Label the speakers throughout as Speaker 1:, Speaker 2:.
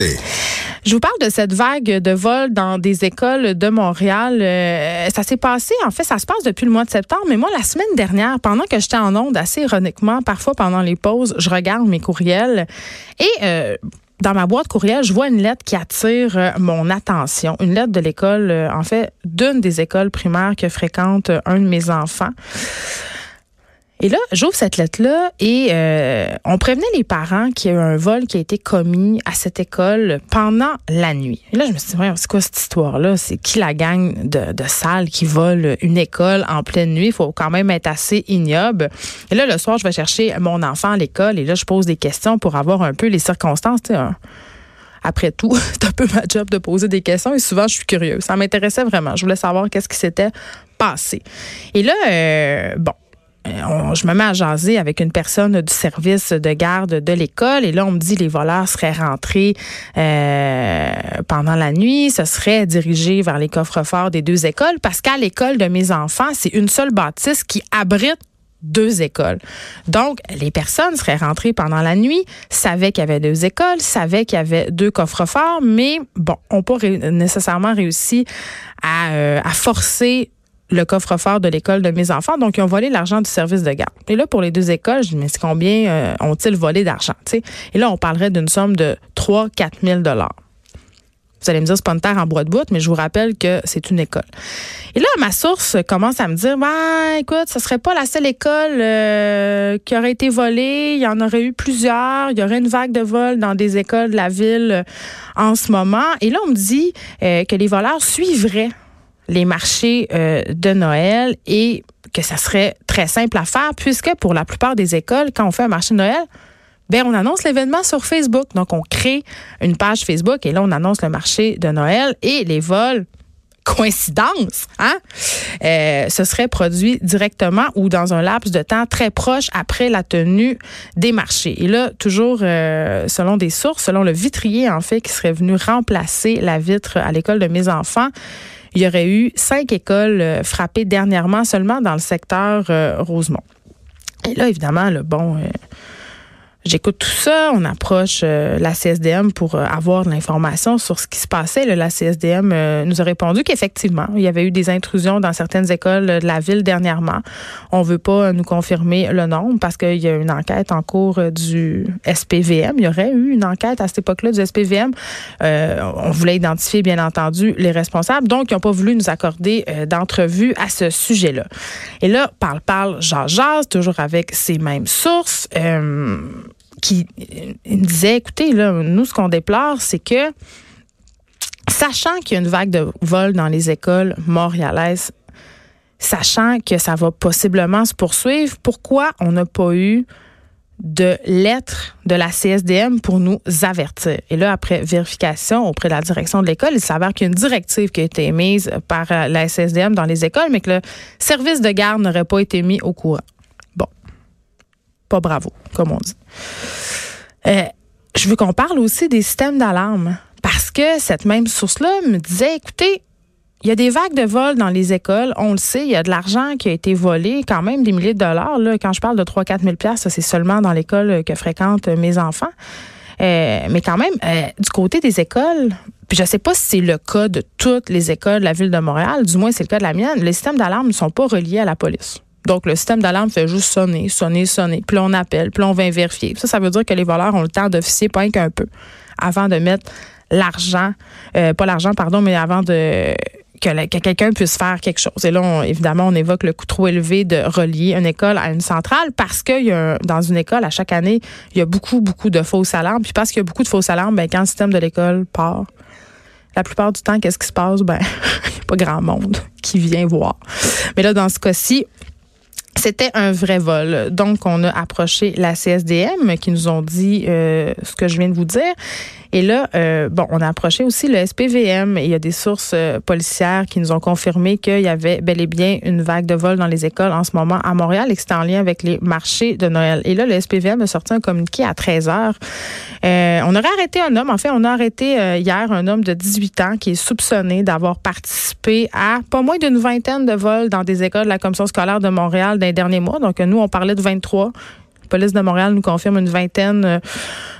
Speaker 1: Je vous parle de cette vague de vol dans des écoles de Montréal. Euh, ça s'est passé, en fait, ça se passe depuis le mois de septembre, mais moi, la semaine dernière, pendant que j'étais en onde, assez ironiquement, parfois pendant les pauses, je regarde mes courriels et euh, dans ma boîte courriel, je vois une lettre qui attire euh, mon attention. Une lettre de l'école, en fait, d'une des écoles primaires que fréquente un de mes enfants. Et là, j'ouvre cette lettre-là et euh, on prévenait les parents qu'il y a eu un vol qui a été commis à cette école pendant la nuit. Et là, je me suis dit, c'est quoi cette histoire-là? C'est qui la gang de, de salles qui vole une école en pleine nuit? Il faut quand même être assez ignoble. Et là, le soir, je vais chercher mon enfant à l'école et là, je pose des questions pour avoir un peu les circonstances. Après tout, c'est un peu ma job de poser des questions et souvent, je suis curieuse. Ça m'intéressait vraiment. Je voulais savoir qu'est-ce qui s'était passé. Et là, euh, bon, euh, je me mets à jaser avec une personne du service de garde de l'école et là on me dit les voleurs seraient rentrés euh, pendant la nuit, ce serait dirigé vers les coffres-forts des deux écoles parce qu'à l'école de mes enfants, c'est une seule bâtisse qui abrite deux écoles. Donc, les personnes seraient rentrées pendant la nuit, savaient qu'il y avait deux écoles, savaient qu'il y avait deux coffres-forts, mais bon, n'ont pas nécessairement réussi à, euh, à forcer le coffre-fort de l'école de mes enfants. Donc, ils ont volé l'argent du service de garde. Et là, pour les deux écoles, je dis, mais combien euh, ont-ils volé d'argent? Et là, on parlerait d'une somme de 3 4 000 vous allez me dire, c'est pas une terre en bois de bout, mais je vous rappelle que c'est une école. Et là, ma source commence à me dire, bah, écoute, ce serait pas la seule école euh, qui aurait été volée. Il y en aurait eu plusieurs. Il y aurait une vague de vols dans des écoles de la ville euh, en ce moment. Et là, on me dit que les voleurs suivraient les marchés euh, de Noël et que ça serait très simple à faire puisque pour la plupart des écoles, quand on fait un marché de Noël, ben on annonce l'événement sur Facebook. Donc on crée une page Facebook et là on annonce le marché de Noël et les vols coïncidence, hein? Euh, ce serait produit directement ou dans un laps de temps très proche après la tenue des marchés. Et là, toujours euh, selon des sources, selon le vitrier en fait qui serait venu remplacer la vitre à l'école de mes enfants, il y aurait eu cinq écoles euh, frappées dernièrement seulement dans le secteur euh, Rosemont. Et là, évidemment, le bon, euh, J'écoute tout ça. On approche euh, la CSDM pour euh, avoir de l'information sur ce qui se passait. la CSDM euh, nous a répondu qu'effectivement, il y avait eu des intrusions dans certaines écoles de la ville dernièrement. On veut pas nous confirmer le nombre parce qu'il y a une enquête en cours du SPVM. Il y aurait eu une enquête à cette époque-là du SPVM. on voulait identifier, bien entendu, les responsables. Donc, ils n'ont pas voulu nous accorder d'entrevue à ce sujet-là. Et là, parle, parle, jase, jase, toujours avec ces mêmes sources qui me disait, écoutez, là, nous, ce qu'on déplore, c'est que, sachant qu'il y a une vague de vol dans les écoles montréalaises, sachant que ça va possiblement se poursuivre, pourquoi on n'a pas eu de lettre de la CSDM pour nous avertir? Et là, après vérification auprès de la direction de l'école, il s'avère qu'il y a une directive qui a été émise par la CSDM dans les écoles, mais que le service de garde n'aurait pas été mis au courant pas bravo, comme on dit. Euh, je veux qu'on parle aussi des systèmes d'alarme parce que cette même source-là me disait, écoutez, il y a des vagues de vols dans les écoles. On le sait, il y a de l'argent qui a été volé, quand même des milliers de dollars. Là. Quand je parle de 3-4 000 ça c'est seulement dans l'école que fréquentent mes enfants. Euh, mais quand même, euh, du côté des écoles, puis je sais pas si c'est le cas de toutes les écoles de la ville de Montréal, du moins c'est le cas de la mienne, les systèmes d'alarme ne sont pas reliés à la police. Donc, le système d'alarme fait juste sonner, sonner, sonner. Puis on appelle, puis on vient vérifier. Ça, ça veut dire que les voleurs ont le temps d'officier pas qu'un peu avant de mettre l'argent, euh, pas l'argent, pardon, mais avant de que, quelqu'un puisse faire quelque chose. Et là, évidemment, on évoque le coût trop élevé de relier une école à une centrale parce que y a, dans une école, à chaque année, il y a beaucoup, beaucoup de fausses alarmes. Puis parce qu'il y a beaucoup de fausses alarmes, ben, quand le système de l'école part, la plupart du temps, qu'est-ce qui se passe? Ben, il n'y a pas grand monde qui vient voir. Mais là, dans ce cas-ci, c'était un vrai vol. Donc, on a approché la CSDM qui nous ont dit euh, ce que je viens de vous dire. Et là, euh, bon, on a approché aussi le SPVM. il y a des sources euh, policières qui nous ont confirmé qu'il y avait bel et bien une vague de vols dans les écoles en ce moment à Montréal et que c'était en lien avec les marchés de Noël. Et là, le SPVM a sorti un communiqué à 13 heures. Euh, on aurait arrêté un homme. En fait, on a arrêté hier un homme de 18 ans qui est soupçonné d'avoir participé à pas moins d'une vingtaine de vols dans des écoles de la Commission scolaire de Montréal dans les derniers mois. Donc, nous, on parlait de 23 La police de Montréal nous confirme une vingtaine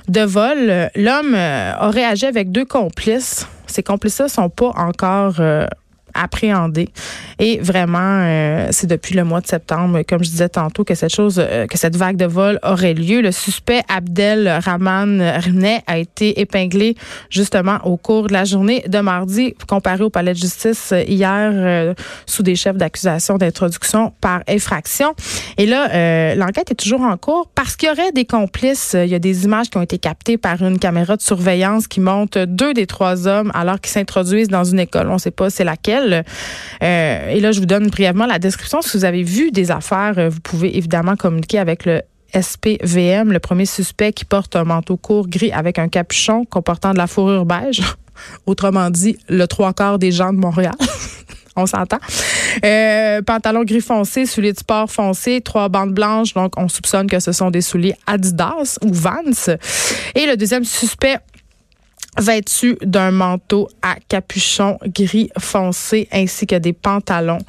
Speaker 1: de vols. L'homme aurait agi avec deux complices. Ces complices-là sont pas encore appréhendé. Et vraiment, euh, c'est depuis le mois de septembre, comme je disais tantôt, que cette chose, euh, que cette vague de vol aurait lieu. Le suspect Abdel Rahman Rnet a été épinglé justement au cours de la journée de mardi, comparé au palais de justice euh, hier sous des chefs d'accusation d'introduction par effraction. Et là, l'enquête est toujours en cours parce qu'il y aurait des complices. Il y a des images qui ont été captées par une caméra de surveillance qui montre deux des trois hommes alors qu'ils s'introduisent dans une école. On ne sait pas c'est laquelle. Euh, et là, je vous donne brièvement la description. Si vous avez vu des affaires, euh, vous pouvez évidemment communiquer avec le SPVM, le premier suspect qui porte un manteau court gris avec un capuchon comportant de la fourrure beige. Autrement dit, le trois quarts des gens de Montréal. on s'entend. Euh, pantalon gris foncé, souliers de sport foncé, trois bandes blanches. Donc, on soupçonne que ce sont des souliers Adidas ou Vans. Et le deuxième suspect, vêtu d'un manteau à capuchon gris foncé ainsi que des pantalons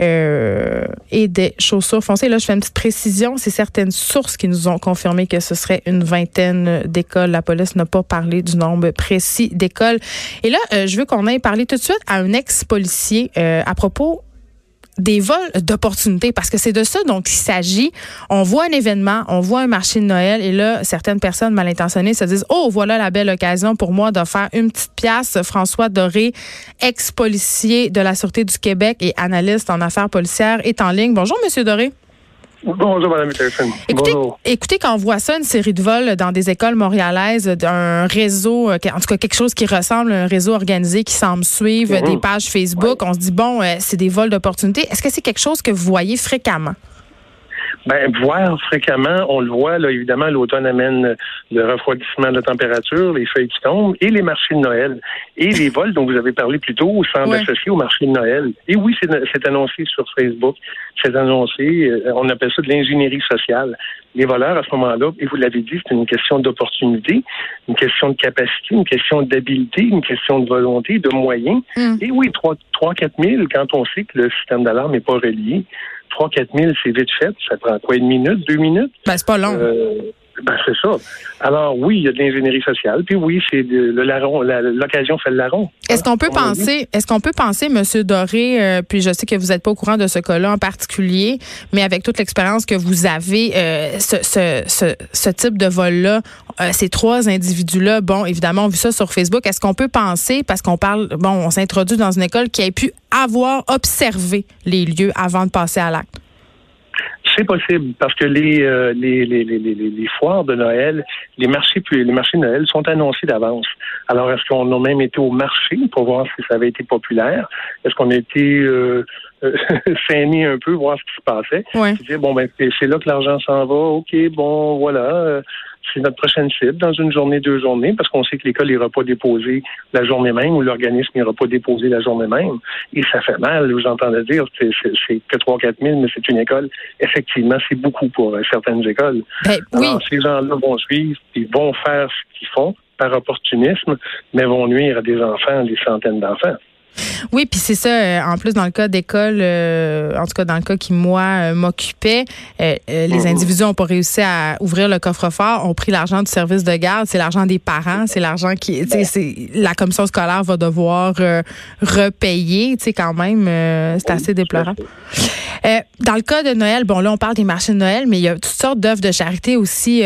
Speaker 1: euh, et des chaussures foncées. Là, je fais une petite précision. C'est certaines sources qui nous ont confirmé que ce serait une vingtaine d'écoles. La police n'a pas parlé du nombre précis d'écoles. Et là, euh, je veux qu'on aille parler tout de suite à un ex-policier euh, à propos des vols d'opportunités parce que c'est de ça dont il s'agit. On voit un événement, on voit un marché de Noël et là, certaines personnes mal intentionnées se disent Oh, voilà la belle occasion pour moi de faire une petite pièce. François Doré, ex-policier de la Sûreté du Québec et analyste en affaires policières, est en ligne. Bonjour, Monsieur Doré.
Speaker 2: Bonjour, Mme
Speaker 1: écoutez, Écoutez, quand on voit ça, une série de vols dans des écoles montréalaises, d'un réseau, euh, en tout cas quelque chose qui ressemble à un réseau organisé qui semble suivre mhm. des pages Facebook, on se dit, bon, euh, c'est des vols d'opportunités. Est-ce que c'est quelque chose que vous voyez fréquemment?
Speaker 2: Ben, voir fréquemment, on le voit, là, évidemment, l'automne amène le refroidissement de la température, les feuilles qui tombent, et les marchés de Noël. Et les vols dont vous avez parlé plus tôt sont associés au marché de Noël. Et oui, c'est annoncé sur Facebook. C'est annoncé, euh, on appelle ça de l'ingénierie sociale. Les voleurs, à ce moment-là, et vous l'avez dit, c'est une question d'opportunité, une question de capacité, une question d'habileté, une question de volonté, de moyens. Hmm. Et oui, 3-4 000, quand on sait que le système d'alarme n'est pas relié, 3-4 000, c'est vite fait. Ça prend quoi, une minute, deux minutes?
Speaker 1: Ben, c'est pas long.
Speaker 2: Euh, ben, c'est ça. Alors, oui, il y a de l'ingénierie sociale. Puis oui, c'est le larron. L'occasion fait le larron.
Speaker 1: Est-ce qu'on peut penser, est-ce qu'on peut penser, Monsieur Doré, euh, puis je sais que vous n'êtes pas au courant de ce cas-là en particulier, mais avec toute l'expérience que vous avez, euh, ce, ce, ce, type de vol-là, ces trois individus-là, bon, évidemment, on vu ça sur Facebook. Est-ce qu'on peut penser, parce qu'on parle, bon, on s'introduit dans une école qui a pu avoir observé les lieux avant de passer à l'acte?
Speaker 2: C'est possible parce que les, euh, les, les, les, les, foires de Noël, les marchés les marchés de Noël sont annoncés d'avance. Alors est-ce qu'on a même été au marché pour voir si ça avait été populaire? Est-ce qu'on a été euh, euh un peu voir ce qui se passait
Speaker 1: ouais.
Speaker 2: bon ben c'est là que l'argent s'en va. Ok bon voilà euh, c'est notre prochaine cible dans une journée, deux journées, parce qu'on sait que l'école n'ira pas déposer la journée même ou l'organisme n'ira pas déposer la journée même. Et ça fait mal, vous entendez dire, c'est que 3 4 000, mais c'est une école. Effectivement, c'est beaucoup pour euh, certaines écoles.
Speaker 1: Ben,
Speaker 2: Alors, ces gens-là vont suivre, ils vont faire ce qu'ils font par opportunisme, mais vont nuire à des enfants, des centaines d'enfants.
Speaker 1: Oui, puis c'est ça. Euh, en plus, dans le cas d'école, euh, en tout cas dans le cas qui moi euh, m'occupait, les mhm. individus n'ont pas réussi à ouvrir le coffre-fort, ont pris l'argent du service de garde, c'est l'argent des parents, c'est l'argent qui, c'est la commission scolaire va devoir repayer, tu sais quand même, c'est assez déplorant. dans le cas de Noël, bon là on parle des marchés de Noël, mais il y a toutes sortes d'œuvres de charité aussi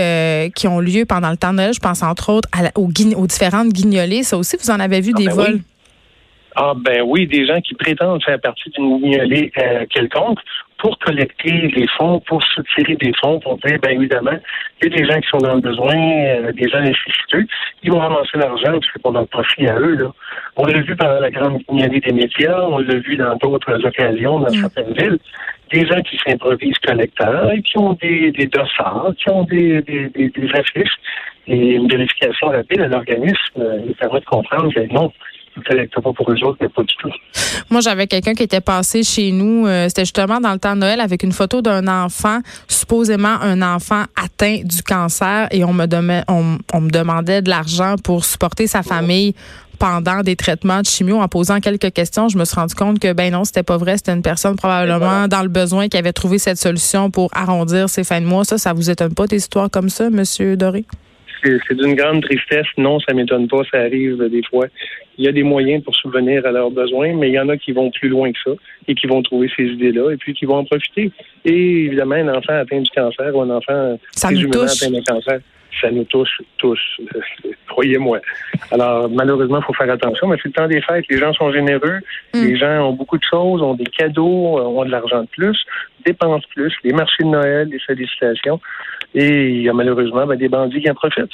Speaker 1: qui ont lieu pendant le temps de Noël. Je pense entre autres aux, aux, différentes guignolées. Ça aussi, vous en avez vu ah, des ben vols?
Speaker 2: Ah ben oui, des gens qui prétendent faire partie d'une guignolée euh, quelconque pour collecter des fonds, pour soutirer des fonds, pour dire, bien évidemment, il y a des gens qui sont dans le besoin, euh, des gens nécessiteux, ils vont ramasser l'argent, c'est pour leur profit à eux. Là. On l'a vu pendant la grande guignolée des médias, on l'a vu dans d'autres occasions dans mm. certaines villes, des gens qui s'improvisent collecteurs et qui ont des, des dossards, qui ont des, des, des, affiches et une vérification rapide à l'organisme euh, permet de comprendre que non, pas pour eux autres, mais pas du tout.
Speaker 1: Moi, j'avais quelqu'un qui était passé chez nous, euh, c'était justement dans le temps de Noël, avec une photo d'un enfant, supposément un enfant atteint du cancer, et on me, on, on me demandait de l'argent pour supporter sa famille pendant des traitements de chimio en posant quelques questions, je me suis rendu compte que ben non, c'était pas vrai, c'était une personne probablement dans le besoin qui avait trouvé cette solution pour arrondir ses fins de mois. Ça, ça vous étonne pas des histoires comme ça, monsieur Doré?
Speaker 2: C'est d'une grande tristesse. Non, ça m'étonne pas, ça arrive des fois. Il y a des moyens pour subvenir à leurs besoins, mais il y en a qui vont plus loin que ça et qui vont trouver ces idées-là et puis qui vont en profiter. Et évidemment, un enfant atteint du cancer ou un enfant
Speaker 1: ça atteint
Speaker 2: d'un cancer, ça nous touche tous, croyez-moi. Alors, malheureusement, il faut faire attention, mais c'est le temps des fêtes. Les gens sont généreux, mm. les gens ont beaucoup de choses, ont des cadeaux, ont de l'argent de plus, dépensent plus, les marchés de Noël, les sollicitations. Et il y a malheureusement ben, des bandits qui en profitent.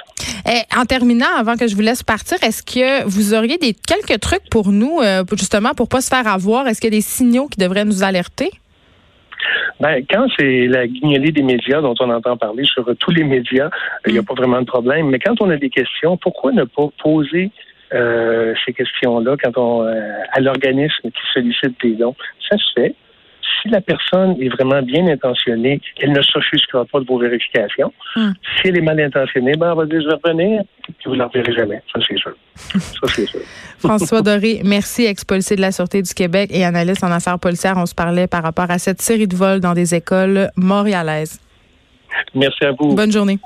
Speaker 1: Eh, en terminant, avant que je vous laisse partir, est-ce que vous auriez des quelques trucs pour nous, euh, justement, pour pas se faire avoir? Est-ce qu'il y a des signaux qui devraient nous alerter?
Speaker 2: Ben, quand c'est la guignolée des médias dont on entend parler sur tous les médias, il n'y a mm. pas vraiment de problème. Mais quand on a des questions, pourquoi ne pas poser euh, ces questions-là quand on euh, à l'organisme qui sollicite des dons? Ça se fait si la personne est vraiment bien intentionnée, elle ne s'offusquera pas de vos vérifications. Hmm. Si elle est mal intentionnée, ben, elle va dire, je vais revenir, puis vous ne la reverrez jamais. Ça, c'est sûr. Ça, c'est sûr.
Speaker 1: François Doré, merci, ex-policier de la Sûreté du Québec et analyste en affaires policières. On se parlait par rapport à cette série de vols dans des écoles montréalaises.
Speaker 2: Merci à vous.
Speaker 1: Bonne journée.